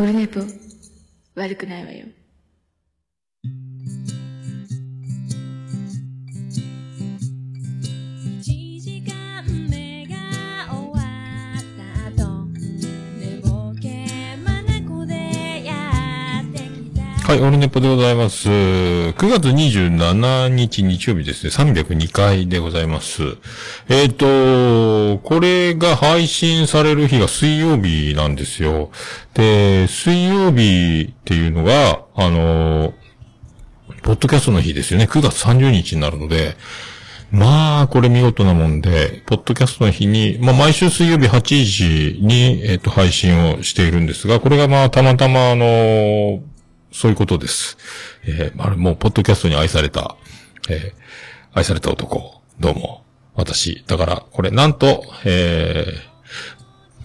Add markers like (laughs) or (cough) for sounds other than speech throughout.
オルネポ、悪くないわよ。はい、オルネポでございます。9月27日日曜日ですね、302回でございます。えっ、と、これが配信される日が水曜日なんですよ。で、水曜日っていうのが、あの、ポッドキャストの日ですよね。9月30日になるので、まあ、これ見事なもんで、ポッドキャストの日に、まあ、毎週水曜日8時に、えっ、と、配信をしているんですが、これがまあ、たまたま、あのそういうことです。えー、まあ、もう、ポッドキャストに愛された、えー愛された男、どうも、私。だから、これ、なんと、え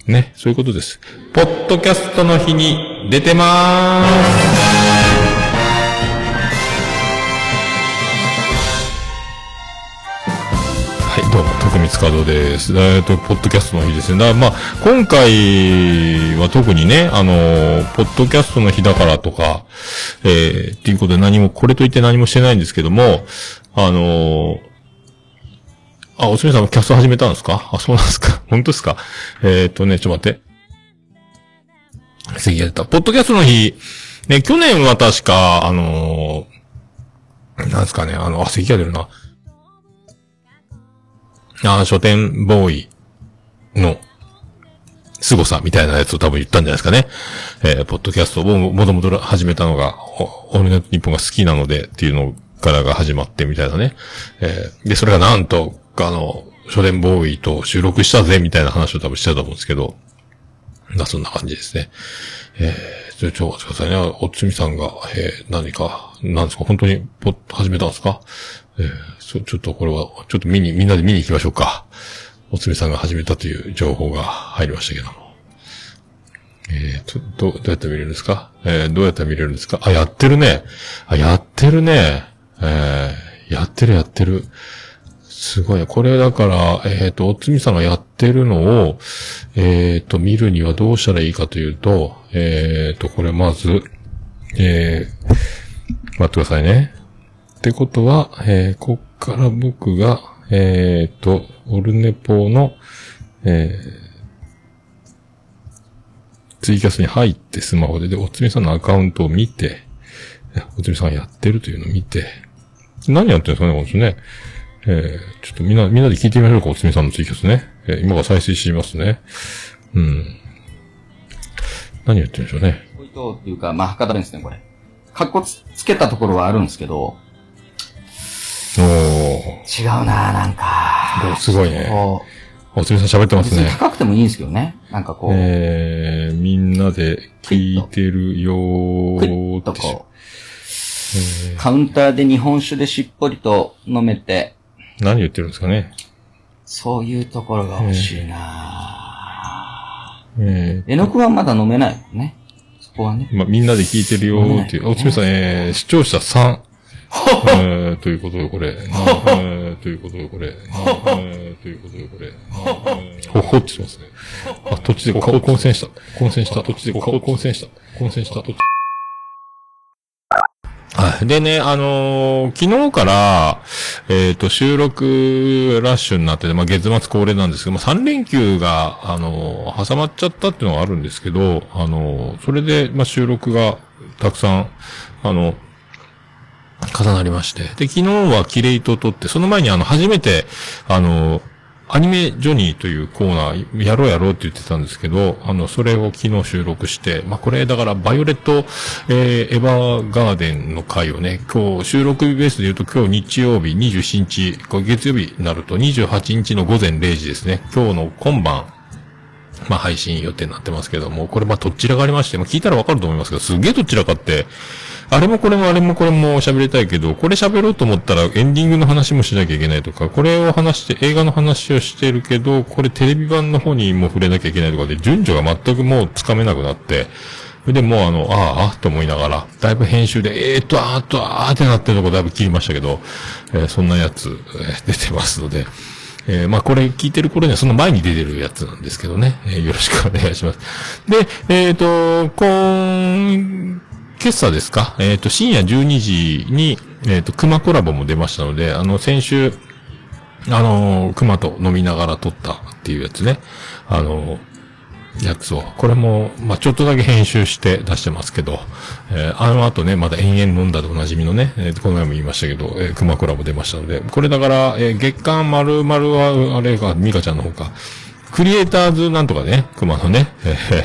ー、ね、そういうことです。ポッドキャストの日に出てまーす。光和夫です。えっ、と、ポッドキャストの日ですね。だからまあ、今回は特にね、あのポッドキャストの日だからとか、えー、っていうことで何も、これといって何もしてないんですけども、あのあ、おつみさんもキャスト始めたんですか？あ、そうなんですか (laughs) 本当ですか？えっ、とね、ちょっと待って。次やった。ポッドキャストの日、ね、去年は確か、あのーなんですかね、あの、あ、咳が出るな。あー書店ボーイの凄さみたいなやつを多分言ったんじゃないですかね。えーポッドキャストをもともと始めたのが、おオールナイトニッポンが好きなのでっていうのからが始まってみたいなね。えーで、それがなんと、あの、書店ボーイと収録したぜみたいな話を多分してたと思うんですけど、まあそんな感じですね。えー、ちょ、ちょ、お待ちくださいね。おつみさんが、えー、何か、なんですか本当に、ポッ、始めたんですかえー、そ、ちょっとこれは、ちょっと見に、みんなで見に行きましょうか。おつみさんが始めたという情報が入りましたけども。えーと、ど、どうやって見れるんですか？えー、どうやって見れるんですか？あ、やってるね。あ、やってるね。えー、やってるやってる。すごい。これだから、えっ、と、おつみさんがやってるのを、えっ、と、見るにはどうしたらいいかというと、えっ、と、これまず、えー、待ってくださいね。ってことは、えー、こっから僕が、えっ、と、オルネポの、えー、ツイキャスに入ってスマホで、で、おつみさんのアカウントを見て、おつみさんやってるというのを見て、何やってるんですかね、この人ね。えー、ちょっとみんな、みんなで聞いてみましょうか、おつみさんのツイキャスね。えー今から再生しますね。うん。何やってるんでしょうね。ポイントっていうか、まあ、博多弁ですね、これ。かっこつつけたところはあるんですけど、おー。違うなぁ、なんか。おすごいねこおつみさん喋ってますね。高くてもいいんですけどね。なんかこう、えー、みんなで聞いてるよーとこう、カウンターで日本酒でしっぽりと飲めて、何言ってるんですかね。そういうところが欲しいなえぁ。絵の具はまだ飲めないもんね。そこはね。ー、まあ、みんなで聞いてるよーっていう。おつみさん、えー、視聴者3。えー、ということで、これ。なえー、ということで、これ。なえー、ということで、これ。ほほってしますね。あ、途中で顔混戦した。混戦した。途中で顔混戦した。混戦した。はい。でね、あのー昨日から、えっ、と、収録ラッシュになってて、まあ、月末恒例なんですけど、まあ、3連休が、あのー挟まっちゃったっていうのがあるんですけど、あのーそれで、まあ、収録がたくさん、あの、重なりまして。で、昨日はキレイト撮って、その前にあの、初めて、あの、アニメジョニーというコーナー、やろうやろうって言ってたんですけど、あの、それを昨日収録して、まあ、これ、だから、バイオレット、えーエヴァーガーデンの回をね、今日、収録日ベースで言うと今日日曜日27日、これ月曜日になると28日の午前0時ですね。今日の今晩、まあ配信予定になってますけども、これまどちらがありまして、ま聞いたらわかると思いますけど、すげえどちらかって、あれもこれもあれもこれも喋りたいけど、これ喋ろうと思ったらエンディングの話もしなきゃいけないとか、これを話して、映画の話をしてるけど、これテレビ版の方にも触れなきゃいけないとかで、順序が全くもうつかめなくなって、それでもうあの、ああ、ああと思いながら、だいぶ編集で、えーっと、あーっと、あーってなってるとこだいぶ切りましたけど、えーそんなやつ、えー出てますので、えーまあこれ聞いてる頃にはその前に出てるやつなんですけどね。えーよろしくお願いします。で、えっ、と、今、今朝ですか？えっ、と、深夜12時に、えっ、と、熊コラボも出ましたので、あの、先週、あの、熊と飲みながら撮ったっていうやつね。あの、やつを。これも、まあ、ちょっとだけ編集して出してますけど、えーあの後ね、まだ延々飲んだでおなじみのね、えーこの前も言いましたけど、えー、熊コラボ出ましたので、これだから、えー月刊丸々は、あれが、ミカちゃんの方か、クリエイターズなんとかね、熊のね、えー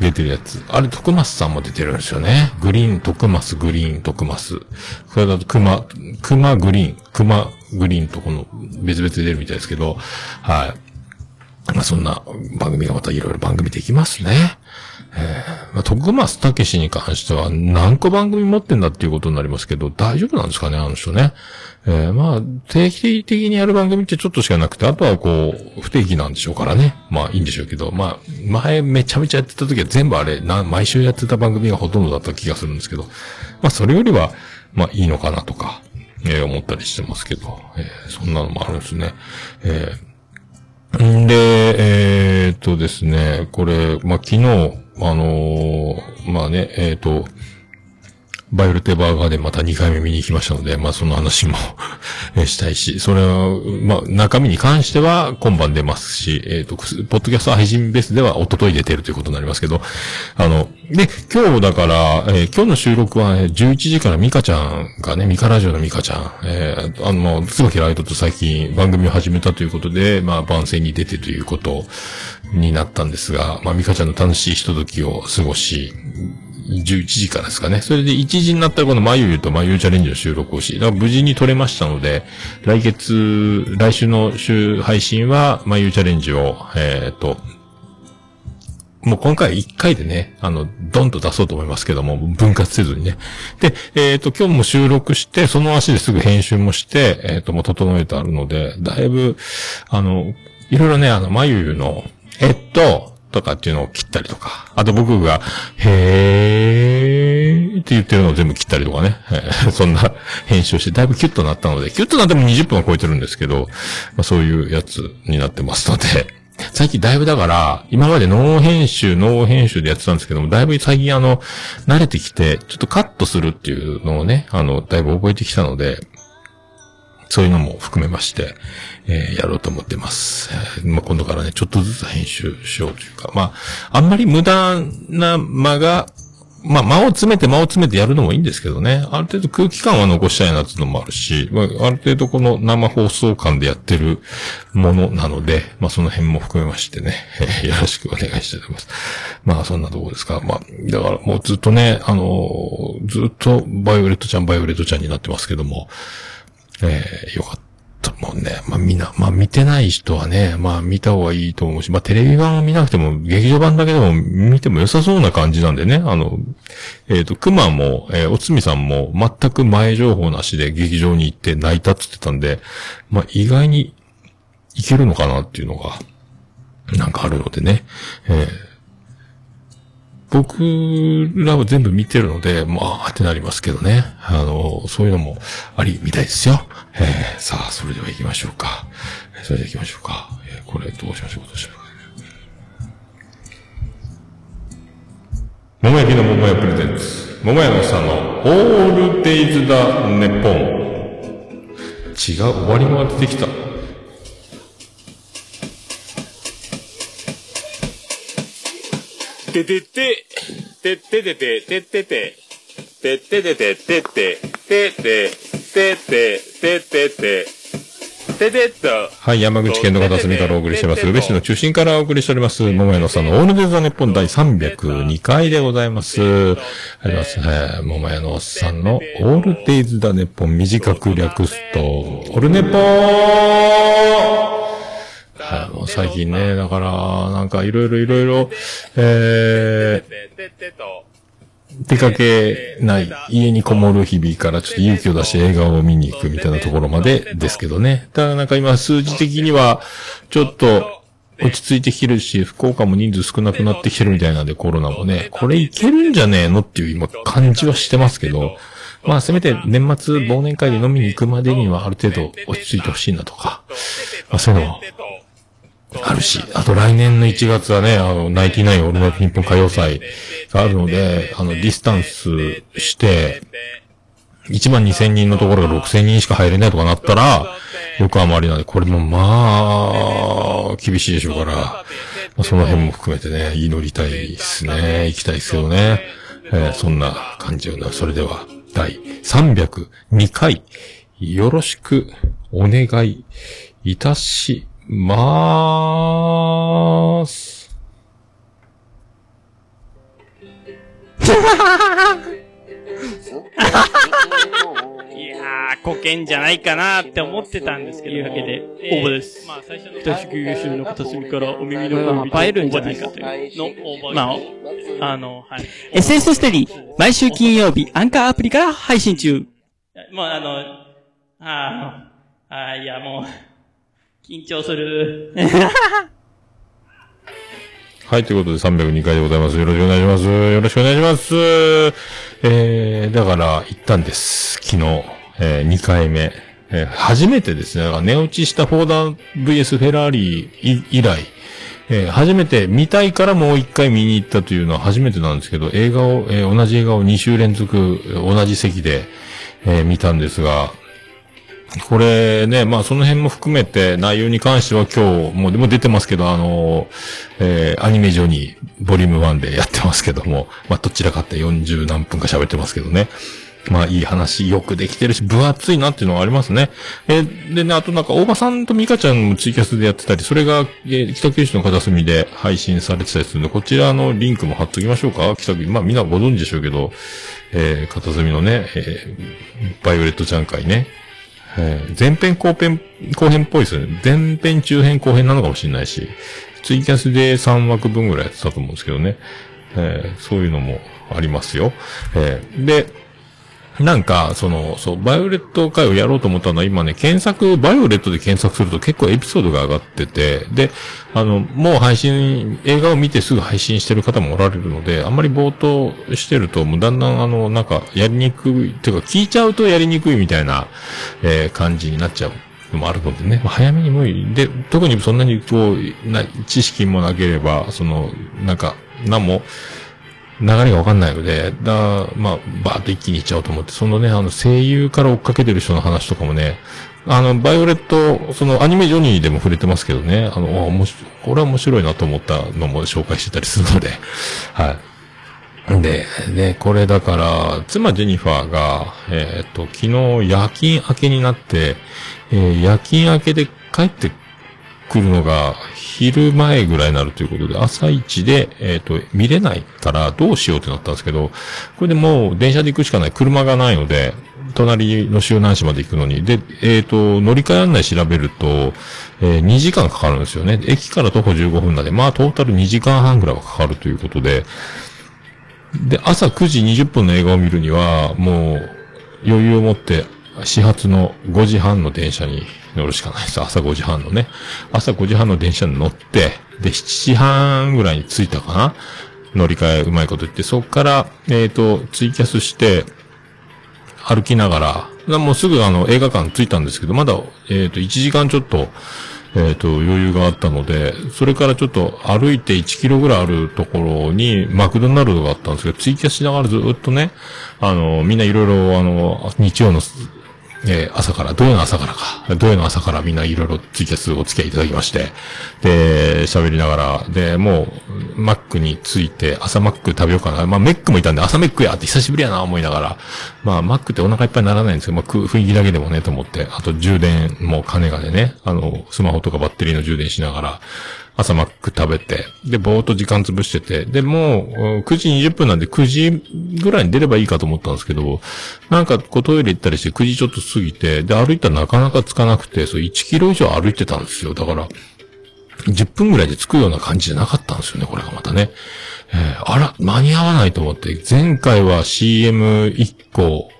出てるやつ。あれ、徳松さんも出てるんですよね。グリーン、徳松、グリーン、徳松。これだと、熊、熊グリーン、熊グリーンとこの、別々で出るみたいですけど、はい。まあ、そんな番組がまたいろいろ番組できますね。えーまあ、徳松武史に関しては何個番組持ってんだっていうことになりますけど、大丈夫なんですかね、あの人ね。えーまあ、定期的にやる番組ってちょっとしかなくて、あとはこう、不定期なんでしょうからね。まあいいんでしょうけど、まあ、前めちゃめちゃやってた時は全部あれ、な、毎週やってた番組がほとんどだった気がするんですけど、まあそれよりは、まあいいのかなとか、えー思ったりしてますけど、えーそんなのもあるんですね。えーんで、えーっとですね、これ、まあ、昨日、あのーまあね、えーっと、バイオルテバーガーでまた2回目見に行きましたので、まあその話も (laughs) したいし、それは、まあ中身に関しては今晩出ますし、えっ、と、ポッドキャスト配信ベースでは一昨日出てるということになりますけど、あの、で、今日だから、えー今日の収録は、ね、11時からミカちゃんがね、ミカラジオのミカちゃん、えーあの、椿ライトと最近番組を始めたということで、まあ番宣に出てということになったんですが、まあミカちゃんの楽しいひとときを過ごし、11時からですかね。それで1時になったらこのまゆとまゆチャレンジの収録をし、だから無事に撮れましたので、来月、来週の週配信はまゆチャレンジを、えっ、と、もう今回1回でね、あの、ドンと出そうと思いますけども、分割せずにね。で、えっ、と、今日も収録して、その足ですぐ編集もして、えっ、と、もう整えてあるので、だいぶ、あの、いろいろね、あの、まゆゆの、えっと、とかっていうのを切ったりとか、あと僕が、へーって言ってるのを全部切ったりとかね、(laughs) そんな編集をして、だいぶキュッとなったので、キュッとなっても20分は超えてるんですけど、まあ、そういうやつになってますので、最近だいぶだから、今までノー編集、ノー編集でやってたんですけども、だいぶ最近あの、慣れてきて、ちょっとカットするっていうのをね、あの、だいぶ覚えてきたので、そういうのも含めまして、えーやろうと思ってます。えーまあ、今度からね、ちょっとずつ編集しようというか、まあ、あんまり無駄な間が、まあ、間を詰めて間を詰めてやるのもいいんですけどね。ある程度空気感は残したいなっていうのもあるし、まあ、ある程度この生放送感でやってるものなので、まあ、その辺も含めましてね、えーよろしくお願いしたいと思います。まあ、そんなところですか。まあ、だからもうずっとね、あのーずっとバイオレットちゃん、バイオレットちゃんになってますけども、えーよかった。もんね。まあ、みな、まあ、見てない人はね、まあ、見た方がいいと思うし、まあ、テレビ版を見なくても、劇場版だけでも見ても良さそうな感じなんでね。あの、えっ、と、熊も、えーおつみさんも、全く前情報なしで劇場に行って泣いたって言ってたんで、まあ、意外にいけるのかなっていうのが、なんかあるのでね。えー僕らは全部見てるので、まあ、ってなりますけどね。あの、そういうのもありみたいですよ。えーさあ、それでは行きましょうか。えそれでは行きましょうか。えーこれどうしましょう、どうしましょう。桃焼きの桃屋プレゼンツ。桃屋のさんのオールデイズだネッポン。違う、終わりが出てきた。ててて、てっててて、てってて、てっててて、てって、てって、てって、てってて、ててっと。はい、山口県の片隅からお送りしてます。宇部市の中心からお送りしております。桃屋のさんのオールデザ・ネッポン第302回でございます。あります。はい、桃屋のさんのオールデイズ・ザ・ネッポン短く略すと、オルネポーはい、もう最近ね、だから、なんかいろいろいろいろ、えー。出かけない、家にこもる日々からちょっと勇気を出して映画を見に行くみたいなところまでですけどね。ただなんか今数字的には、ちょっと落ち着いてきてるし、福岡も人数少なくなってきてるみたいなんでコロナもね、これいけるんじゃねえのっていう今感じはしてますけど、まあせめて年末忘年会で飲みに行くまでにはある程度落ち着いてほしいなとか、あ、そういうのもあるし、あと来年の1月はね、あの、ナイティナインオールナイト日本歌謡祭があるので、あの、ディスタンスして、1万2000人のところが6000人しか入れないとかなったら、横浜アリーナで、これもまあ、厳しいでしょうから、まあ、その辺も含めてね、祈りたいですね。行きたいですけどね。えーそんな感じよな。それでは、第302回、よろしくお願いいたしまーす。いやー、保険じゃないかなって思ってたんですけど。というわけでえー応募ですまあ、最初の。北宿優秀の片隅からお耳のこれは恋映えるんじゃないかというのの、まあ、あの、はい。SS ステディ、毎週金曜日、アンカーアプリから配信中。もうあの、あーあー、いやもう、緊張する。(laughs) はい、ということで302回でございます。よろしくお願いします。よろしくお願いします。えー、だから、行ったんです。昨日、えー、2回目。えー、初めてですね、だから寝落ちしたフォーダー VS フェラーリ以以来、えー初めて見たいからもう一回見に行ったというのは初めてなんですけど、映画を、えー同じ映画を2週連続、同じ席で、えー見たんですが、これね、まあその辺も含めて内容に関しては今日、もうでも出てますけど、あの、えーアニメ上にボリューム1でやってますけども、まあどちらかって40何分か喋ってますけどね。まあいい話よくできてるし、分厚いなっていうのはありますね。えーでね、あとなんか大場さんとミカちゃんもツイキャスでやってたり、それが、えー北九州の片隅で配信されてたりするんで、こちらのリンクも貼っときましょうか北九州、まあみんなご存知でしょうけど、えー片隅のね、えーバイオレットちゃん会ね。えー前編後編、後編っぽいですよね。前編中編後編なのかもしれないし、ツイキャスで3枠分ぐらいやってたと思うんですけどね。えーそういうのもありますよ。えーで、なんか、その、そう、バイオレット会をやろうと思ったのは今ね、検索、バイオレットで検索すると結構エピソードが上がってて、で、あの、もう配信、映画を見てすぐ配信してる方もおられるので、あんまり冒頭してると、もうだんだんあの、なんか、やりにくい、ていうか聞いちゃうとやりにくいみたいな、えー感じになっちゃう。のもあるのでね、早めにもいい。で、特にそんなにこう、な、知識もなければ、その、なんか、なんも、流れがわかんないので、だ、まあ、バーッと一気にいっちゃおうと思って、そのね、あの、声優から追っかけてる人の話とかもね、あの、バイオレット、そのアニメジョニーでも触れてますけどね、あの、あ面白これは面白いなと思ったのも紹介してたりするので、(laughs) はい。で、で、これだから、妻ジェニファーが、えーっと、昨日夜勤明けになって、えー夜勤明けで帰って来るのが昼前ぐらいになるということで、朝一で、えっ、と、見れないからどうしようってなったんですけど、これでもう電車で行くしかない。車がないので、隣の周南市まで行くのに。で、えっ、と、乗り換え案内調べると、えー2時間かかるんですよね。駅から徒歩15分なんで、まあトータル2時間半ぐらいはかかるということで、で、朝9時20分の映画を見るには、もう、余裕を持って、始発の5時半の電車に乗るしかないです。朝5時半のね。朝5時半の電車に乗って、で、7時半ぐらいに着いたかな乗り換えうまいこと言って、そこから、えっ、と、ツイキャスして、歩きながら、もうすぐあの映画館着いたんですけど、まだ、えっ、と、1時間ちょっと、えっ、と、余裕があったので、それからちょっと歩いて1キロぐらいあるところにマクドナルドがあったんですけど、ツイキャスしながらずっとね、あの、みんないろいろあの、日曜の、えー朝から、土曜の朝からか、土曜の朝からみんないろいろツイキャスお付き合いいただきまして、で、喋りながら、で、もう、マックに着いて、朝マック食べようかな。まあ、メックもいたんで、朝メックやって久しぶりやな思いながら、まあ、マックってお腹いっぱいにならないんですけど、まあ、雰囲気だけでもね、と思って、あと充電も金がでね、あの、スマホとかバッテリーの充電しながら、朝マック食べて、で、ぼーっと時間潰してて、で、もう、9時20分なんで9時ぐらいに出ればいいかと思ったんですけど、なんか、こうトイレ行ったりして9時ちょっと過ぎて、で、歩いたらなかなか着かなくて、そう1キロ以上歩いてたんですよ。だから、10分ぐらいで着くような感じじゃなかったんですよね、これがまたね。えーあら、間に合わないと思って、前回は CM1 個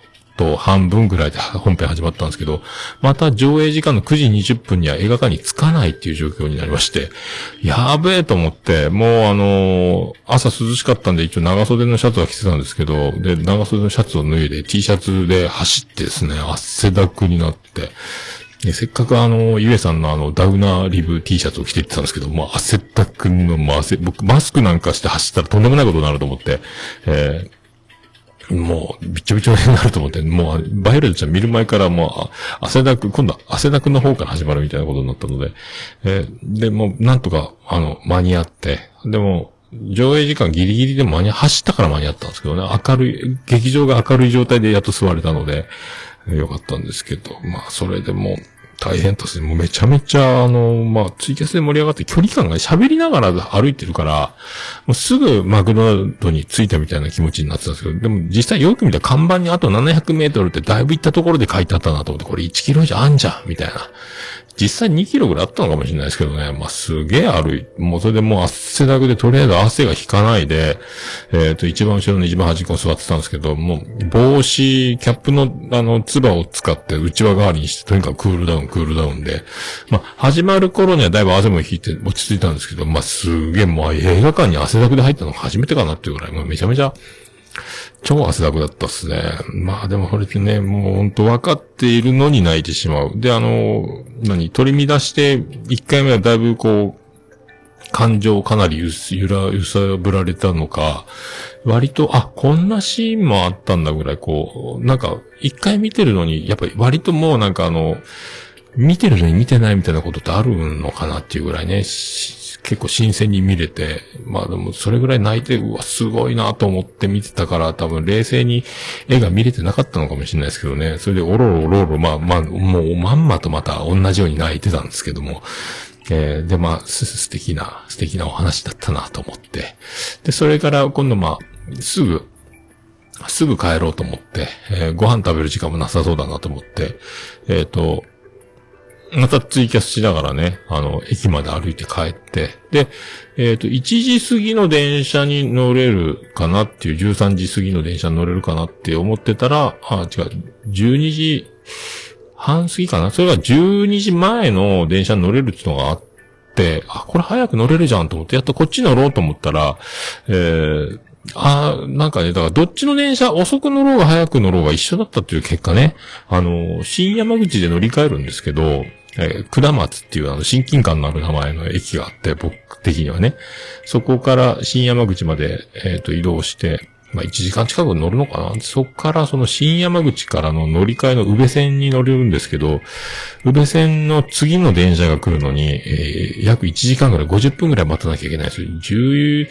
と半分ぐらいで本編始まったんですけど、また上映時間の9時20分には映画館に着かないっていう状況になりまして、やべえと思って、もうあのー朝涼しかったんで一応長袖のシャツは着てたんですけど、で、長袖のシャツを脱いで T シャツで走ってですね、汗だくになって、ねせっかくあの、ゆえさんのあの、ダウナーリブ T シャツを着ていってたんですけど、もう汗だくの、もう汗、僕、マスクなんかして走ったらとんでもないことになると思って、えーもう、びちょびちょになると思って、もう、バイオレットちゃん見る前からもう、汗だく、今度は汗だくの方から始まるみたいなことになったので、えーで、もう、なんとか、あの、間に合って、でも、上映時間ギリギリで間に、走ったから間に合ったんですけどね、明るい、劇場が明るい状態でやっと座れたので、よかったんですけど、まあ、それでもう、大変として、もうめちゃめちゃ、あの、まあ、ツイキャスで盛り上がって距離感が喋りながら歩いてるから、もうすぐマクドナルドに着いたみたいな気持ちになってたんですけど、でも実際よく見たら看板にあと700メートルってだいぶ行ったところで書いてあったなと思って、これ1キロ以上あんじゃんみたいな。実際2キロぐらいあったのかもしれないですけどね。まあ、すげえ歩い、もうそれでもう汗だくでとりあえず汗が引かないで、えっ、と、一番後ろの一番端っこに座ってたんですけど、もう帽子、キャップのあの、つばを使って内輪代わりにして、とにかくクールダウン、クールダウンで、まあ、始まる頃にはだいぶ汗も引いて落ち着いたんですけど、まあ、すげえもう映画館に汗だくで入ったの初めてかなっていうぐらい、もうめちゃめちゃ、超汗だくだったっすね。まあでもこれってね、もう本当分かっているのに泣いてしまう。で、あの、何、取り乱して、一回目はだいぶこう、感情をかなりゆす、ゆら、揺さぶられたのか、割と、あ、こんなシーンもあったんだぐらい、こう、なんか、一回見てるのに、やっぱり割ともうなんかあの、見てるのに見てないみたいなことってあるのかなっていうぐらいね、結構新鮮に見れて、まあでもそれぐらい泣いて、うわ、すごいなと思って見てたから、多分冷静に絵が見れてなかったのかもしれないですけどね。それでおろおろおろ、まあまあ、もうまんまとまた同じように泣いてたんですけども。えーで、まあ、す素敵な、素敵なお話だったなと思って。で、それから今度まあ、すぐ、すぐ帰ろうと思って、えーご飯食べる時間もなさそうだなと思って、えっ、と、またツイキャスしながらね、あの、駅まで歩いて帰って、で、えっ、と、1時過ぎの電車に乗れるかなっていう、13時過ぎの電車に乗れるかなって思ってたら、あ、違う、12時半過ぎかな？それが12時前の電車に乗れるっていうのがあって、あ、これ早く乗れるじゃんと思って、やっとこっち乗ろうと思ったら、えー、あなんかね、だからどっちの電車、遅く乗ろうが早く乗ろうが一緒だったっていう結果ね、あの、新山口で乗り換えるんですけど、えー、下松っていうあの、親近感のある名前の駅があって、僕的にはね、そこから新山口まで、えっ、と、移動して、まあ、1時間近く乗るのかな。そこからその新山口からの乗り換えの宇部線に乗れるんですけど、宇部線の次の電車が来るのに、えー約1時間ぐらい、50分ぐらい待たなきゃいけないんですよ。10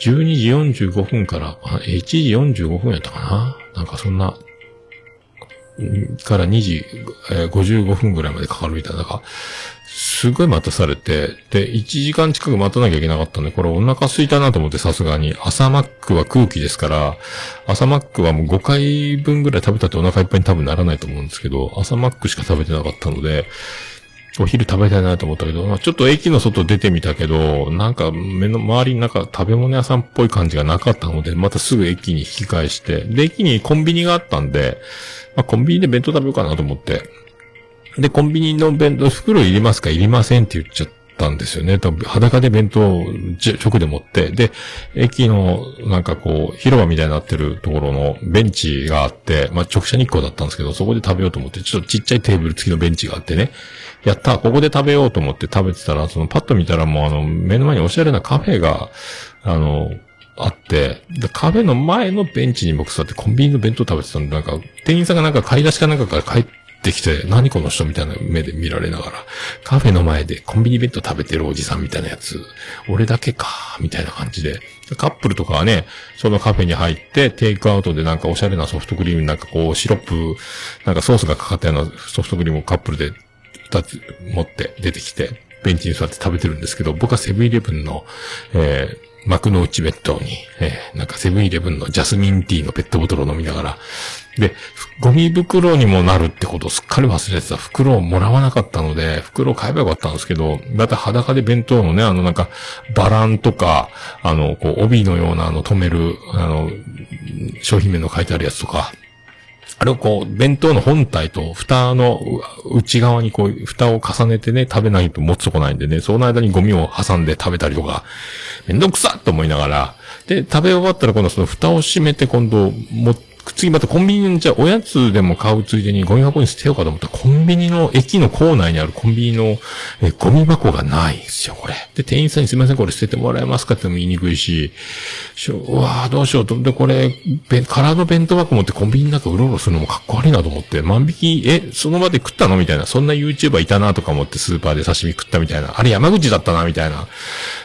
12時45分から、1時45分やったかな。なんかそんな、から2時、え55分ぐらいまでかかるみたいな。かすごい待たされて、で、1時間近く待たなきゃいけなかったんで、これお腹空いたなと思ってさすがに、朝マックは空気ですから、朝マックはもう5回分ぐらい食べたってお腹いっぱいに多分ならないと思うんですけど、朝マックしか食べてなかったので、お昼食べたいなと思ったけど、まあ、ちょっと駅の外出てみたけど、なんか目の周りになんか食べ物屋さんっぽい感じがなかったので、またすぐ駅に引き返して、で、駅にコンビニがあったんで、まあ、コンビニで弁当食べようかなと思って、で、コンビニの弁当、袋いりますかいりませんって言っちゃったんですよね。多分裸で弁当直で持って、で、駅のなんかこう、広場みたいになってるところのベンチがあって、まあ、直射日光だったんですけど、そこで食べようと思って、ちょっとちっちゃいテーブル付きのベンチがあってね、やった、ここで食べようと思って食べてたら、そのパッと見たらもうあの、目の前におしゃれなカフェが、あの、あって、でカフェの前のベンチに僕座ってコンビニの弁当食べてたんで、なんか、店員さんがなんか買い出しかなんかから帰ってきて、何この人みたいな目で見られながら、カフェの前でコンビニ弁当食べてるおじさんみたいなやつ、俺だけか、みたいな感じで。カップルとかはね、そのカフェに入って、テイクアウトでなんかおしゃれなソフトクリームなんかこう、シロップ、なんかソースがかかったようなソフトクリームをカップルで二つ持って出てきて、ベンチに座って食べてるんですけど、僕はセブンイレブンの、えー、幕の内弁当に、えー、なんかセブンイレブンのジャスミンティーのペットボトルを飲みながら、で、ゴミ袋にもなるってことをすっかり忘れてた。袋をもらわなかったので、袋を買えばよかったんですけど、だいた裸で弁当のね、あのなんか、バランとか、あの、こう、帯のようなあの止める、あの、商品名の書いてあるやつとか、あれをこう、弁当の本体と蓋の内側にこう、蓋を重ねてね、食べないと持つとこないんでね、その間にゴミを挟んで食べたりとか、めんどくさと思いながら、で、食べ終わったら今度その蓋を閉めて今度、も、次またコンビニの、じゃあおやつでも買うついでにゴミ箱に捨てようかと思ったら、コンビニの、駅の構内にあるコンビニの、え、ゴミ箱がないんですよ、これ。で、店員さんにすいません、これ捨ててもらえますかっても言いにくいし、しょうわーどうしようと。で、これ、べ空の弁当箱持ってコンビニの中うろうろするのもかっこ悪いなと思って、万引き、え、その場で食ったのみたいな、そんな YouTuber いたなとか思ってスーパーで刺身食ったみたいな、あれ山口だったな、みたいな。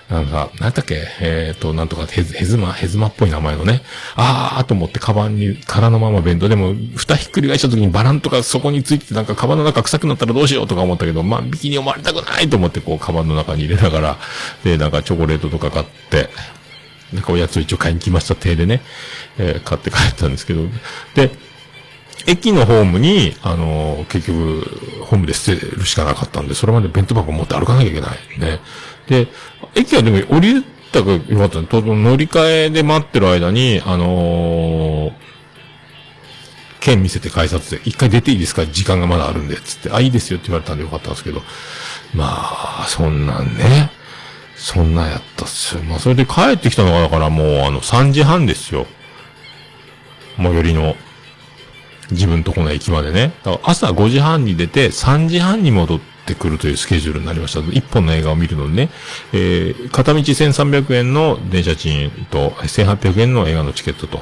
なんか、なんだっけ、えっ、と、なんとかヘズ、ヘズマ、ヘズマっぽい名前のね。あーと思ってカバンに空のまま弁当。でも、蓋ひっくり返した時にバランとかそこについててなんかカバンの中臭くなったらどうしようとか思ったけど、万引きに思われたくないと思ってこうカバンの中に入れながら、で、なんかチョコレートとか買って、なんかおやつを一応買いに来ました手でね、えー買って帰ったんですけど、で、駅のホームに、あの結局、ホームで捨てるしかなかったんで、それまで弁当箱持って歩かなきゃいけない。ね。で、駅はでも降りたかよかったね乗り換えで待ってる間に、あのー券見せて改札で、一回出ていいですか時間がまだあるんで、つって、あ、いいですよって言われたんでよかったんですけど、まあ、そんなんね、そんなんやったっすよ。まあ、それで帰ってきたのが、だからもう、あの、3時半ですよ。最寄りの、自分とこの駅までね。朝5時半に出て、3時半に戻ってくるというスケジュールになりました。一本の映画を見るのにね、えー、片道1300円の電車賃と、1800円の映画のチケットと、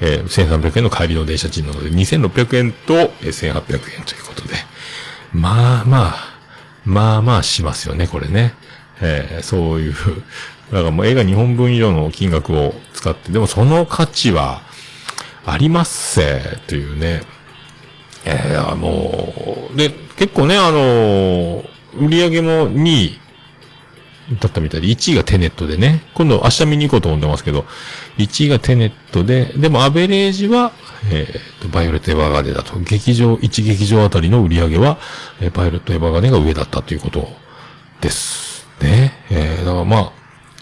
えー、1300円の帰りの電車賃なので、2600円と、え1800円ということで。まあまあ、まあまあしますよね、これね。えーそういう、だからもう映画2本分以上の金額を使って、でもその価値は、ありますせ、というね。えー、もう、で、結構ね、あのー売り上げも2位だったみたいで、1位がテネットでね、今度明日見に行こうと思ってますけど、1位がテネットで、でもアベレージは、えーと、バイオレット・エヴァーガーデだと、劇場、1劇場あたりの売り上げは、えーバイオレット・エヴァーガーデが上だったということです。ね。えー、だからまあ、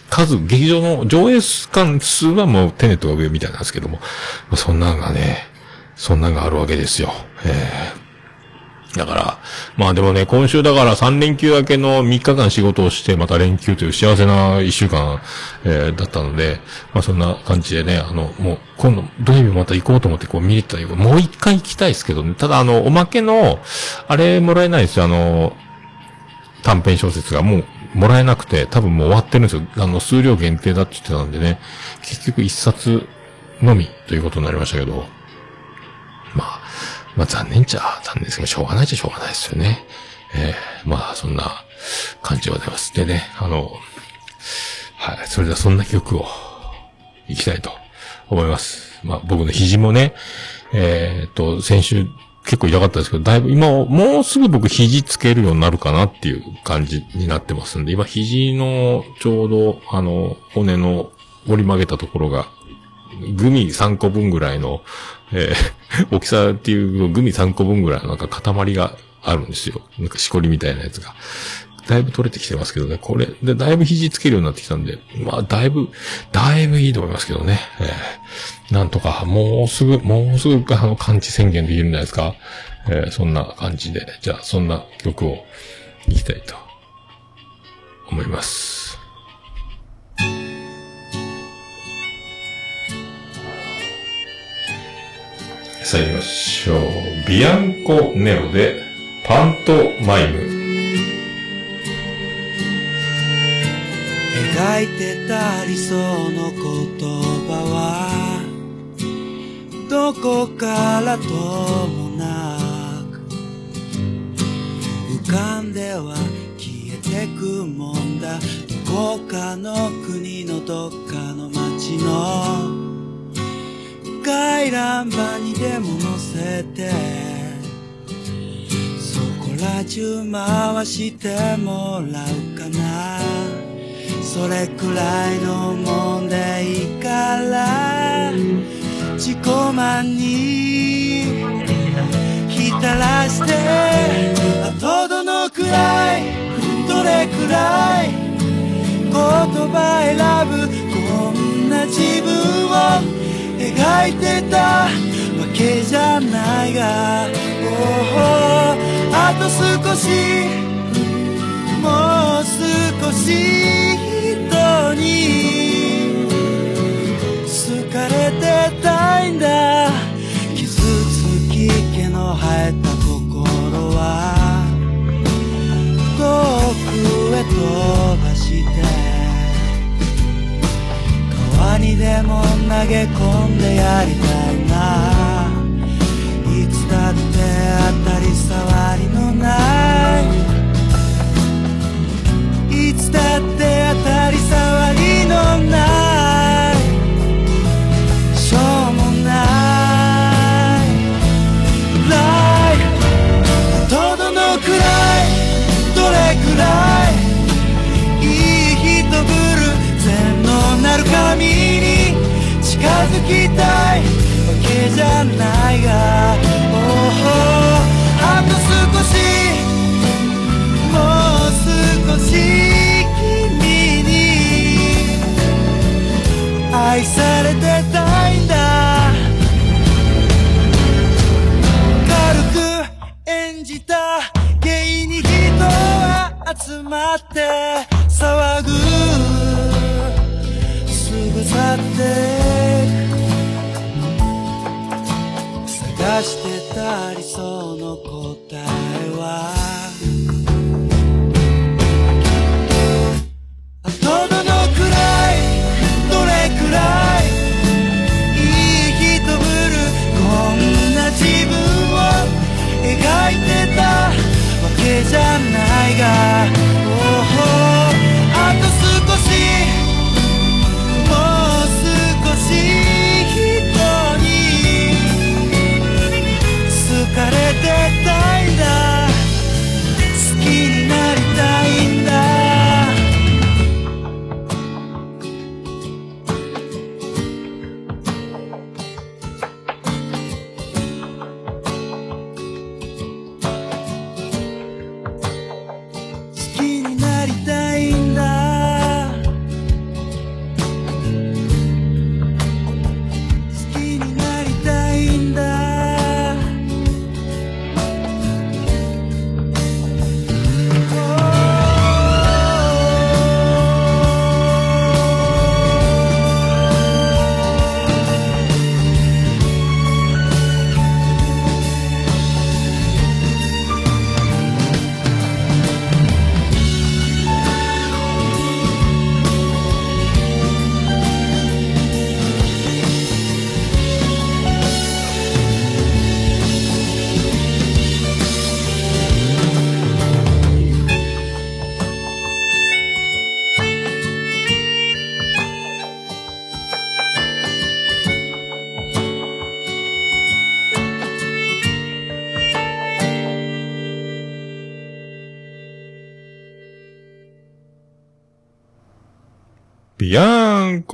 数、劇場の上映関数はもうテネットが上みたいなんですけども、そんなんがね、そんなんがあるわけですよ。えー、だから、まあでもね、今週だから3連休明けの3日間仕事をして、また連休という幸せな1週間、えーだったので、まあそんな感じでね、あの、もう今度土曜日また行こうと思ってこう見れたら、もう一回行きたいですけどね、ただあの、おまけの、あれもらえないですよ、あの、短編小説が。もうもらえなくて、多分もう終わってるんですよ。あの、数量限定だって言ってたんでね、結局一冊のみということになりましたけど、まあ、まあ残念っちゃ残念ですけど、しょうがないっちゃしょうがないですよね。えーまあそんな感じでございます。でね、あの、はい、それではそんな曲を行きたいと思います。まあ僕の肘もね、えーっと、先週結構痛かったですけど、だいぶ今、もうすぐ僕肘つけるようになるかなっていう感じになってますんで、今肘のちょうど、あの、骨の折り曲げたところが、グミ3個分ぐらいの、えー (laughs) 大きさっていうグミ3個分ぐらいのなんか塊があるんですよ。なんかしこりみたいなやつが。だいぶ取れてきてますけどね。これ、で、だいぶ肘つけるようになってきたんで、まあ、だいぶ、だいぶいいと思いますけどね。えーなんとか、もうすぐ、もうすぐ、あの、完治宣言できるんじゃないですか。えーそんな感じで、じゃあ、そんな曲を、いきたいと、思います。さあ行きましょう。ビアンコネオで、パントマイム。いてた理想の言葉はどこからともなく浮かんでは消えてくもんだ。どこかの国のどっかの街の回覧板にでも載せてそこら中回してもらうかな。それくらいのもんでいいから自己満に浸らしてあとどのくらいどれくらい言葉選ぶこんな自分を描いてたわけじゃないが、おおあと少しもう少し。に好かれてたいんだ。傷つき毛の生えた心は遠くへ飛ばして。川にでも投げ込んでやりたいな。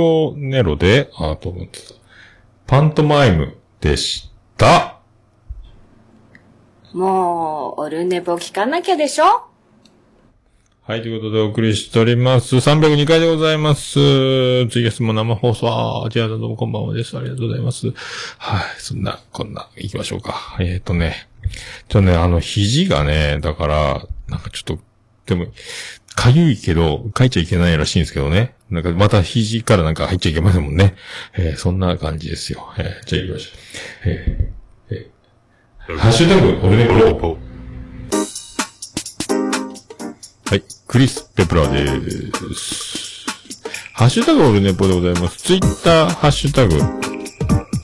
コネロで、あ、と思ってた。パントマイムでした。もう、オルネポ聞かなきゃでしょ？はい、ということでお送りしております。302回でございます。ツイキャスも生放送、あー、じゃあどうもこんばんはです。ありがとうございます。はい、そんな、こんな、行きましょうか。えっ、ー、とね、ちょっとね、あの、肘がね、だから、なんかちょっと、でも、かゆいけど、書いちゃいけないらしいんですけどね。なんか、また肘からなんか入っちゃいけませんもんね。えー、そんな感じですよ。えー、じゃあ行きましょう。えー、えー、ハッシュタグ、俺ね、これ。はい。クリス・ペプラでーす。ハッシュタグオルネポでございます。ツイッター、ハッシュタグ、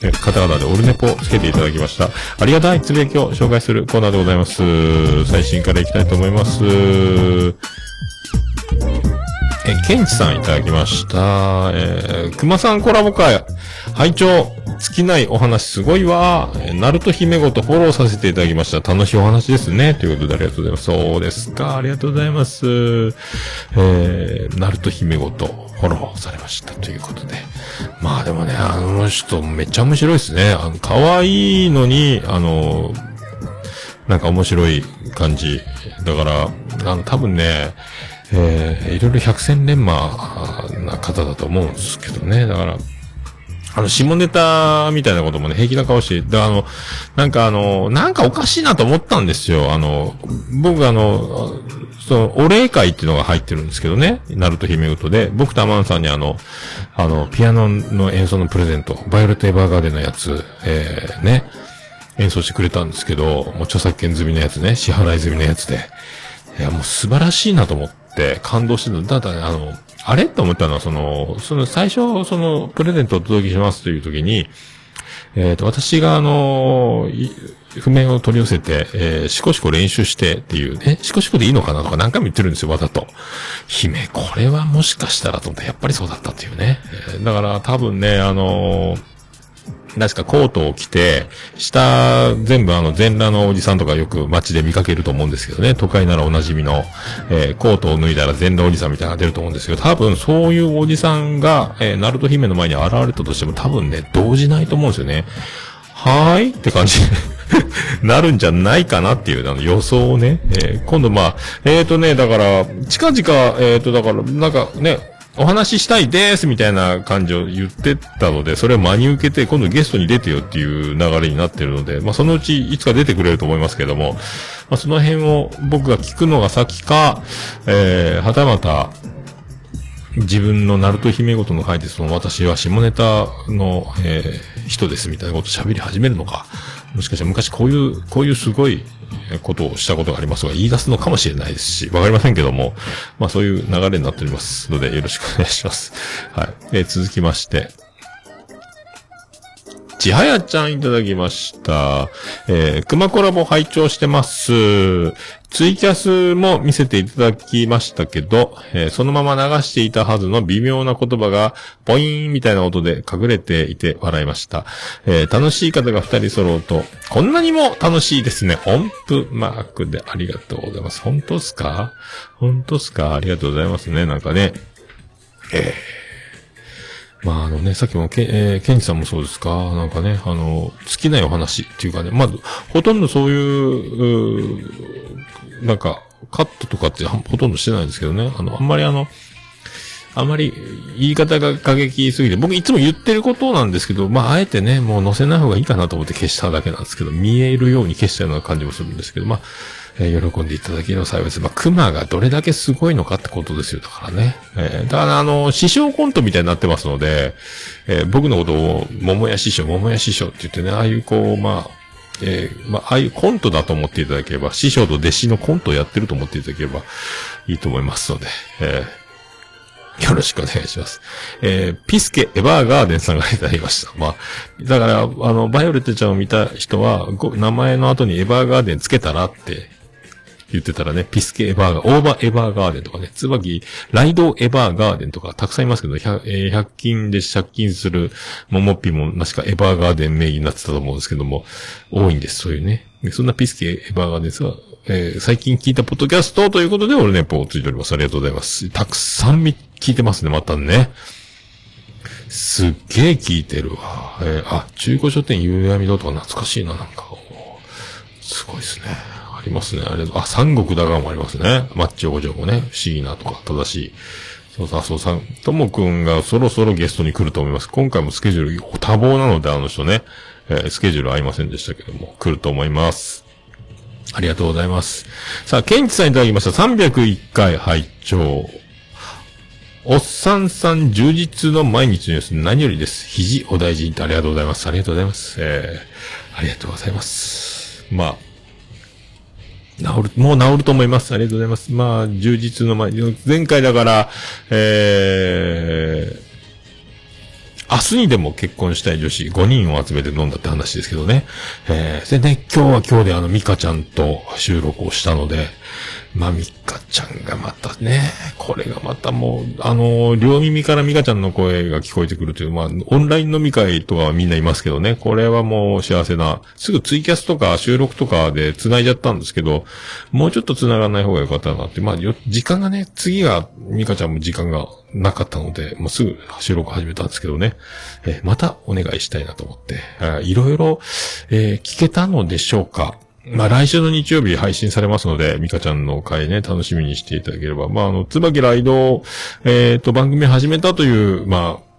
えカタカナでオルネポつけていただきました。ありがたいつぶやきを紹介するコーナーでございます。最新からいきたいと思います。え、ケンチさんいただきました。えー、熊さんコラボ会、拝聴尽きないお話すごいわ。えーナルト姫ごとフォローさせていただきました。楽しいお話ですね。ということでありがとうございます。そうですか。ありがとうございます。えー、ナルト姫ごとフォローされました。ということで。まあでもね、あの人めっちゃ面白いですね。あの、可愛いのに、あの、なんか面白い感じ。だから、あの、多分ね、えー、いろいろ百戦錬磨な方だと思うんですけどね。だから、あの、下ネタみたいなこともね、平気な顔して、で、あの、なんかあの、なんかおかしいなと思ったんですよ。あの、僕あの、その、お礼会っていうのが入ってるんですけどね。ナルト姫歌で、僕とアマンさんにあの、あの、ピアノの演奏のプレゼント、バイオレット・エヴァーガーデンのやつ、えー、ね、演奏してくれたんですけど、もう著作権済みのやつね、支払い済みのやつで。いや、もう素晴らしいなと思って、って感動してた。ただね、あの、あれ？と思ったのは、その、その最初、その、プレゼントをお届けしますという時に、えっ、と、私があの譜面を取り寄せて、えー、シコシコ練習してっていう、え、シコシコでいいのかなとか何回も言ってるんですよ、わざと。姫、これはもしかしたらと思って、やっぱりそうだったっていうね。えーだから多分ね、あのー確かコートを着て、下、全部あの、全裸のおじさんとかよく街で見かけると思うんですけどね。都会ならおなじみの、えーコートを脱いだら全裸おじさんみたいなのが出ると思うんですけど、多分そういうおじさんが、えー、ナルト姫の前に現れたとしても多分ね、動じないと思うんですよね。はーいって感じに (laughs) なるんじゃないかなっていうあの予想をね、えー今度まあ、えっ、ー、とね、だから、近々、えっ、と、だから、なんかね、お話ししたいですみたいな感じを言ってたので、それを真に受けて、今度ゲストに出てよっていう流れになってるので、まあそのうちいつか出てくれると思いますけども、まあその辺を僕が聞くのが先か、えー、はたまた、自分のナルト姫ごとの書いて、その私は下ネタの、えー人ですみたいなこと喋り始めるのか、もしかしたら昔こういう、こういうすごいことをしたことがありますが、言い出すのかもしれないですし、わかりませんけども、まあそういう流れになっておりますので、よろしくお願いします。(laughs) はい。えー続きまして、ちはやちゃんいただきました。えー、熊コラボ拝聴してます。ツイキャスも見せていただきましたけど、えーそのまま流していたはずの微妙な言葉が、ポイーンみたいな音で隠れていて笑いました。えー楽しい方が二人揃うと、こんなにも楽しいですね。音符マークでありがとうございます。本当っすか？本当っすか？ありがとうございますね。なんかね。えーまああのね、さっきもけ、えーケンジさんもそうですか？なんかね、あの、好きなお話っていうかね、まず、ほとんどそういう、うなんか、カットとかってほとんどしてないんですけどね、あの、あんまりあの、あまり言い方が過激すぎて、僕いつも言ってることなんですけど、まあ、あえてね、もう載せない方がいいかなと思って消しただけなんですけど、見えるように消したような感じもするんですけど、まあ、えー喜んでいただければ幸いです。まあ、熊がどれだけすごいのかってことですよ、だからね。えーだからあの、師匠コントみたいになってますので、えー僕のことを、桃屋師匠、桃屋師匠って言ってね、ああいうこう、まあ、えーまあ、ああいうコントだと思っていただければ、師匠と弟子のコントをやってると思っていただければいいと思いますので、えーよろしくお願いします。えー、ピスケエヴァーガーデンさんが (laughs) いただきました。まあ、だから、あの、バイオレットちゃんを見た人は、ご名前の後にエヴァーガーデンつけたらって言ってたらね、ピスケエヴァーガー、オーバーエヴァーガーデンとかね、椿、ライドエヴァーガーデンとかたくさんいますけど、100, 100均で借金するモモッピも、確かエヴァーガーデン名義になってたと思うんですけども、多いんです、そういうね。そんなピスケエヴァーガーデンですが、えー最近聞いたポッドキャストということで、俺ネポをついております。ありがとうございます。たくさんみ聞いてますね、またね。すっげえ聞いてるわ。えーあ、中古書店夕闇堂とか懐かしいな、なんか。すごいですね。ありますね。あれ、あ、三国だがもありますね。マッチョゴジョゴね。不思議なとか、正しい。そうそう、そうさん、ともくんがそろそろゲストに来ると思います。今回もスケジュール多忙なので、あの人ね、えースケジュール合いませんでしたけども、来ると思います。ありがとうございます。さあ、ケンチさんいただきました。301回拝聴おっさんさん充実の毎日の様子、何よりです。肘お大事にとありがとうございます。ありがとうございます。えー、ありがとうございます。まあ、治る、もう治ると思います。ありがとうございます。まあ、充実の前、前回だから、えー、明日にでも結婚したい女子5人を集めて飲んだって話ですけどね。えー、でね、今日は今日であの、ミカちゃんと収録をしたので、まあ、ミカちゃんがまたね、これがまたもう、あの両耳からミカちゃんの声が聞こえてくるという、まあ、オンライン飲み会とはみんないますけどね、これはもう幸せな、すぐツイキャスとか収録とかで繋いじゃったんですけど、もうちょっと繋がらない方がよかったなって、まあ、よ時間がね、次が、ミカちゃんも時間がなかったので、もうすぐ収録始めたんですけどね、えまたお願いしたいなと思って、いろいろ、えー聞けたのでしょうか。まあ来週の日曜日配信されますので、ミカちゃんの回ね、楽しみにしていただければ。まああの、椿ライド、えっ、と、番組始めたという、まあ、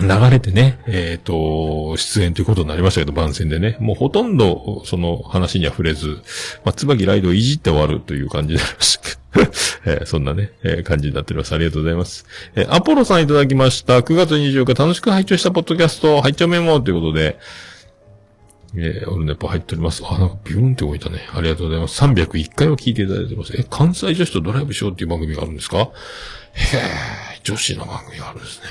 流れてね、えっ、と、出演ということになりましたけど、番宣でね。もうほとんど、その話には触れず、まあ、椿ライドをいじって終わるという感じになりました。(laughs) えーそんなね、えー感じになっております。ありがとうございます。えーアポロさんいただきました。9月24日楽しく拝聴したポッドキャスト、拝聴メモということで、えー、オルネポ入っております。あ、なんかビューンって動いたね。ありがとうございます。301回は聞いていただいてます。え、関西女子とドライブしようっていう番組があるんですか？へえ、女子の番組があるんですね。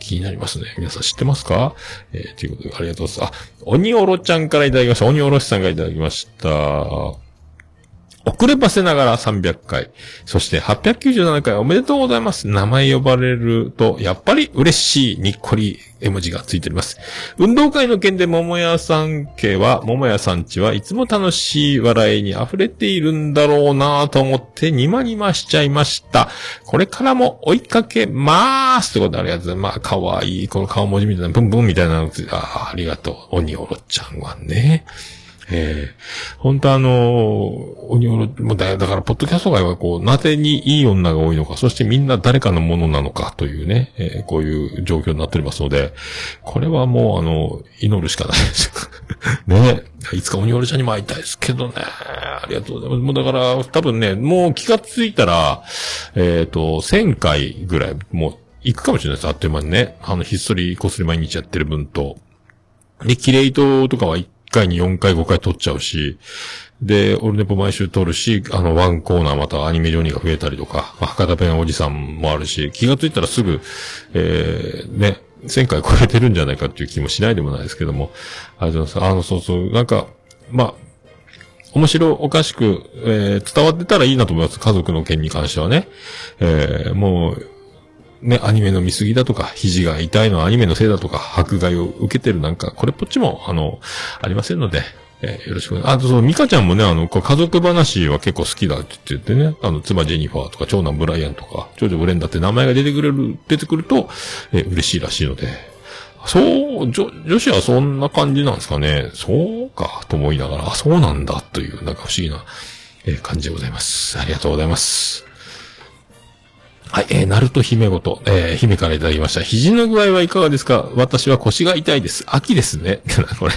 気になりますね。皆さん知ってますか？えー、ということで、ありがとうございます。あ、鬼おろちゃんからいただきました。鬼おろしさんがいただきました。遅ればせながら300回。そして897回おめでとうございます。名前呼ばれると、やっぱり嬉しいにっこり絵文字がついております。運動会の件で桃屋さん家は、桃屋さんちはいつも楽しい笑いに溢れているんだろうなと思ってニマニマしちゃいました。これからも追いかけまーす。ということでありがとうございます。まあ、かわいい、この顔文字みたいな、ブンブンみたいなのつあありがとう。鬼おろちゃんはね。ええ本当あの、鬼おろ、もうだ、だから、ポッドキャスト界はこう、なぜにいい女が多いのか、そしてみんな誰かのものなのかというね、えーこういう状況になっておりますので、これはもうあの、祈るしかないです。(laughs) ねいつか鬼おろちゃんにも会いたいですけどね。ありがとうございます。もうだから、多分ね、もう気がついたら、えっ、と、1000回ぐらい、もう、行くかもしれないです。あっという間にね。あの、ひっそりこっそり毎日やってる分と。で、キレイトとかは1回に4回5回撮っちゃうし、で、オルネポ毎週撮るし、あの、ワンコーナーまたアニメジョニーが増えたりとか、ま博多ペンおじさんもあるし、気がついたらすぐ、えー、ね、1000回超えてるんじゃないかっていう気もしないでもないですけども、ありがとうございます。あの、そうそう、なんか、まあ、面白おかしく、えー伝わってたらいいなと思います。家族の件に関してはね。えーもう、ね、アニメの見過ぎだとか、肘が痛いのはアニメのせいだとか、迫害を受けてるなんか、これっぽっちも、あの、ありませんので、えーよろしくお願い。あと、そう、ミカちゃんもね、あの、家族話は結構好きだって言ってね、あの、妻ジェニファーとか、長男ブライアンとか、長女ブレンダって名前が出てくれる、出てくると、えー嬉しいらしいので、そう、女、女子はそんな感じなんですかね。そうか、と思いながら、あ、そうなんだ、という、なんか不思議な、えー感じでございます。ありがとうございます。はい、えー、ナルト姫ごと、えー、姫からいただきました。肘の具合はいかがですか？私は腰が痛いです。秋ですね。(laughs) これ。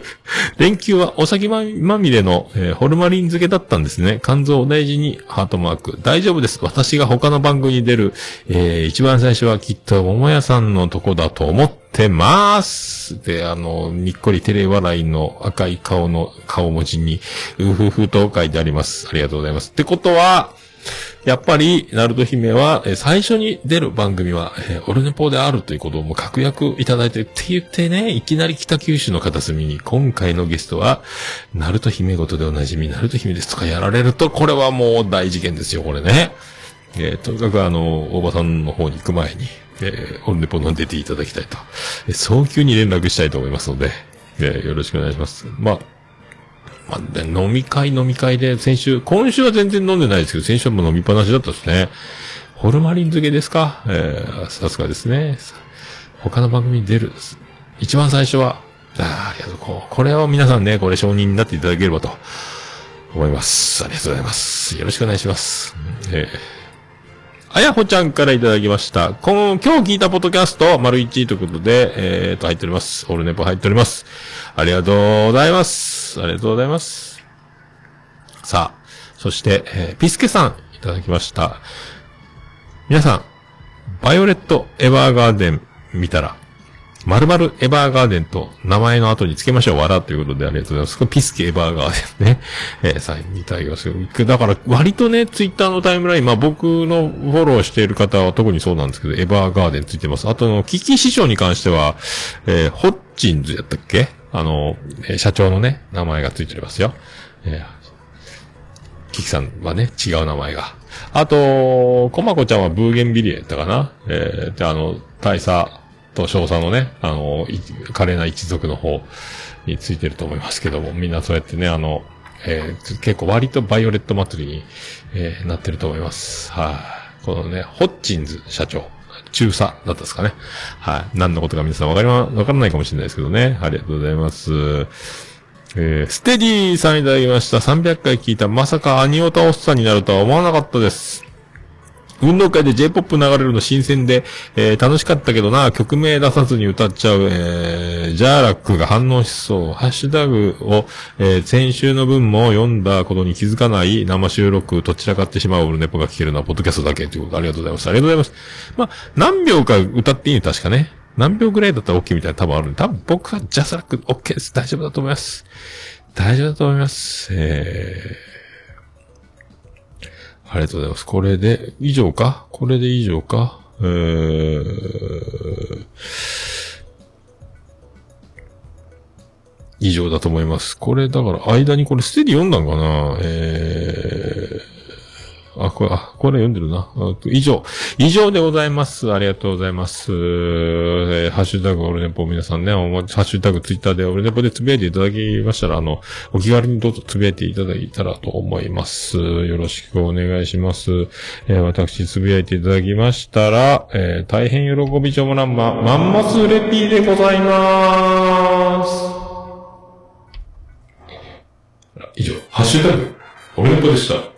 (laughs) 連休はお酒まみれの、えーホルマリン漬けだったんですね。肝臓お大事にハートマーク。大丈夫です。私が他の番組に出る、えー一番最初はきっと桃屋さんのとこだと思ってます。で、あの、にっこり照れ笑いの赤い顔の顔文字に、うふふと書いてあります。ありがとうございます。ってことは、やっぱり、ナルト姫は、え最初に出る番組は、えオルネポであるということをもう確約いただいてって言ってね、いきなり北九州の片隅に、今回のゲストは、ナルト姫ごとでおなじみ、ナルト姫ですとかやられると、これはもう大事件ですよ、これね。えーとにかくあの、大場さんの方に行く前に、えーオルネポの出ていただきたいと。え早急に連絡したいと思いますので、えーよろしくお願いします。まあ、まあ、で飲み会飲み会で、先週、今週は全然飲んでないですけど、先週はもう飲みっぱなしだったですね。ホルマリン漬けですか？えー、さすがですね。他の番組に出る。一番最初は、ああありがとう。ここれを皆さんね、これ承認になっていただければと思います。ありがとうございます。よろしくお願いします。えーあやほちゃんからいただきました。今日聞いたポッドキャスト、丸1ということで、えーと、入っております。オールネポ入っております。ありがとうございます。ありがとうございます。さあ、そして、えーピスケさん、いただきました。皆さん、バイオレットエヴァーガーデン見たら、〇〇エヴァーガーデンと名前の後につけましょう、わらということでありがとうございます。これピスケエヴァーガーデンね。(laughs) えー、サインいただきますよ。だから、割とね、ツイッターのタイムライン、まあ僕のフォローしている方は特にそうなんですけど、エヴァーガーデンついてます。あとの、キキ師匠に関しては、えーホッチンズやったっけ？あの、え社長のね、名前がついておりますよ。えーキキさんはね、違う名前が。あと、コマコちゃんはブーゲンビリエやったかな？えー、で、あの、大佐と少佐のね、あの、華麗な一族の方についてると思いますけども、みんなそうやってね、あの、えー結構割とバイオレット祭りに、えーなってると思います。はい、このね、ホッチンズ社長。中佐だったですかね。はい、何のことか皆さんわかりま、わからないかもしれないですけどね。ありがとうございます。えー、ステディさんいただきました。300回聞いた。まさかアニオタおっさんになるとは思わなかったです。運動会で J-POP 流れるの新鮮で、えー楽しかったけどな、曲名出さずに歌っちゃう、えー、ジャーラックが反応しそう。ハッシュタグを、えー先週の分も読んだことに気づかない生収録と散らかってしまうオルネポが聞けるのはポッドキャストだけということでありがとうございます。ありがとうございます。まあ、何秒か歌っていいの？確かね。何秒ぐらいだったら OK みたいな多分あるんで、多分僕はジャスラック OK です。大丈夫だと思います。大丈夫だと思います。えー、ありがとうございます。これで、以上か？これで以上か？えー、以上だと思います。これ、だから、間にこれ、ステディ読んだんかな？えー、あ、これ、あ、これ読んでるな。以上。以上でございます。ありがとうございます。えーハッシュタグオルネポ皆さんね、おハッシュタグツイッターでオルネポでつぶやいていただきましたら、あの、お気軽にどうぞつぶやいていただいたらと思います。よろしくお願いします。えー私つぶやいていただきましたら、えー大変喜びちょもらんま、マンモスレピーでございまーす。以上、ハッシュタグ、オルネポでした。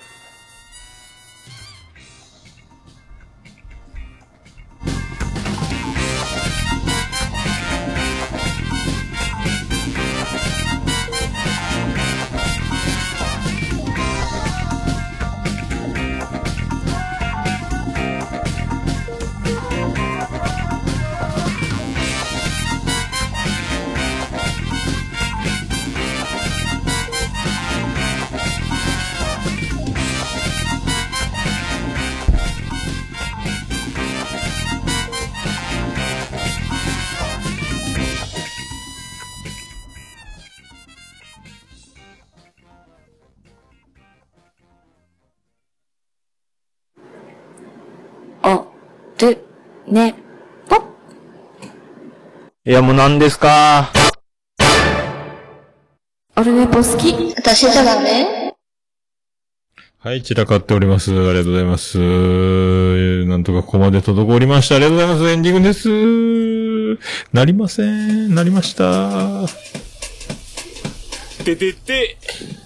ね、ぽ。いや、もう何ですか？オルネポ好き。私じゃダメはい、散らかっております。ありがとうございます。なんとかここまで滞りました。ありがとうございます。エンディングです。なりません。なりました。ててて、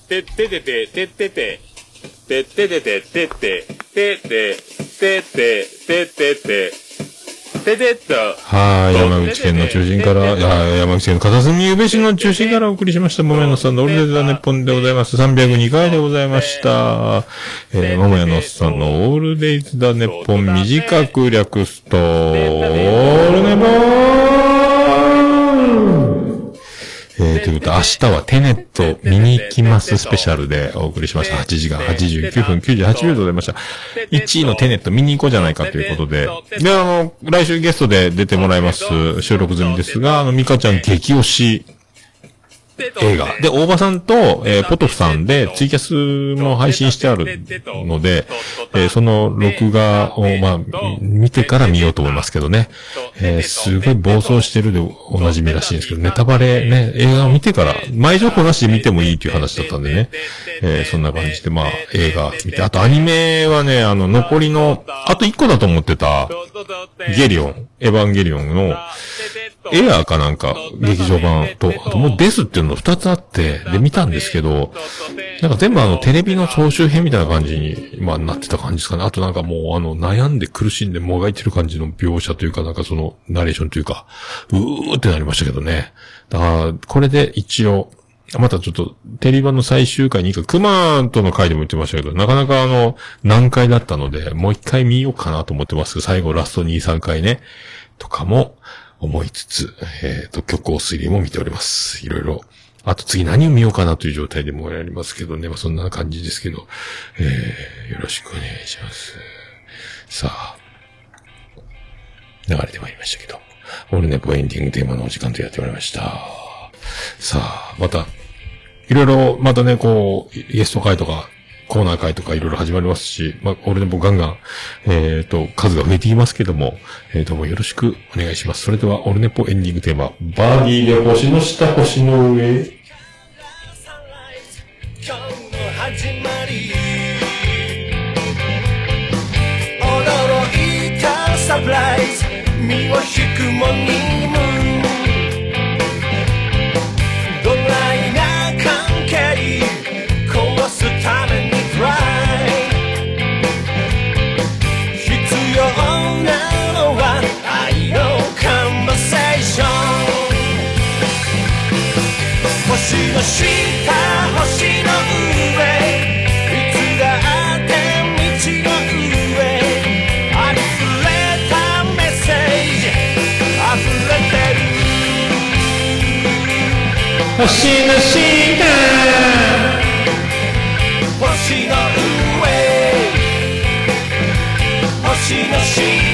てててて、ててて、てててて、てて、てて、てて、ててて、ててっと。はい、山口県の中心から、山口県の片隅宇部市の中心からお送りしました、桃屋のさんのオールデザネッポンでございます。302回でございました。えー、桃屋のさんのオールデイズダネッポン短く略すと、オールネポンということ、明日はテネット見に行きますスペシャルでお送りしました。8時間89分98秒でございました。1位のテネット見に行こうじゃないかということで。で、あの、来週ゲストで出てもらいます。収録済みですが、あの、ミカちゃん激推し映画。で、大場さんと、えーポトフさんでツイキャスも配信してあるので、えーその録画を、まあ、見てから見ようと思いますけどね。えーすごい暴走してるでおなじみらしいんですけど、ネタバレね、映画を見てから、前情報なしで見てもいいという話だったんでね。えそんな感じで、まあ、映画見て、あとアニメはね、あの、残りの、あと1個だと思ってた、ゲリオン、エヴァンゲリオンの、エアーかなんか、劇場版と、あともうデスっていうの2つあって、で見たんですけど、なんか全部あのテレビの総集編みたいな感じに、まあなってた感じですかね。あとなんかもうあの悩んで苦しんでもがいてる感じの描写というか、なんかそのナレーションというか、うーってなりましたけどね。だから、これで一応、またちょっと、テレビ版の最終回にか、クマーンとの回でも言ってましたけど、なかなかあの、難解だったので、もう一回見ようかなと思ってますけど、最後ラスト2、3回ね、とかも思いつつ、えっ、と、虚構推理も見ております。いろいろ。あと次何を見ようかなという状態でもやりますけどね、まあそんな感じですけど、えー、よろしくお願いします。さあ、流れてまいりましたけど、オールネポエンディングテーマのお時間とやってまいりました。さあ、また、いろいろ、またね、こう、ゲスト会とか、コーナー会とかいろいろ始まりますし、まあ、俺でもガンガン、えっ、と、数が増えてきますけども、えー、どうもよろしくお願いします。それでは、オルネポエンディングテーマ、バーディーで星の下、星の上。驚いたサプライズ身を引くモーニ星の下星の上星の下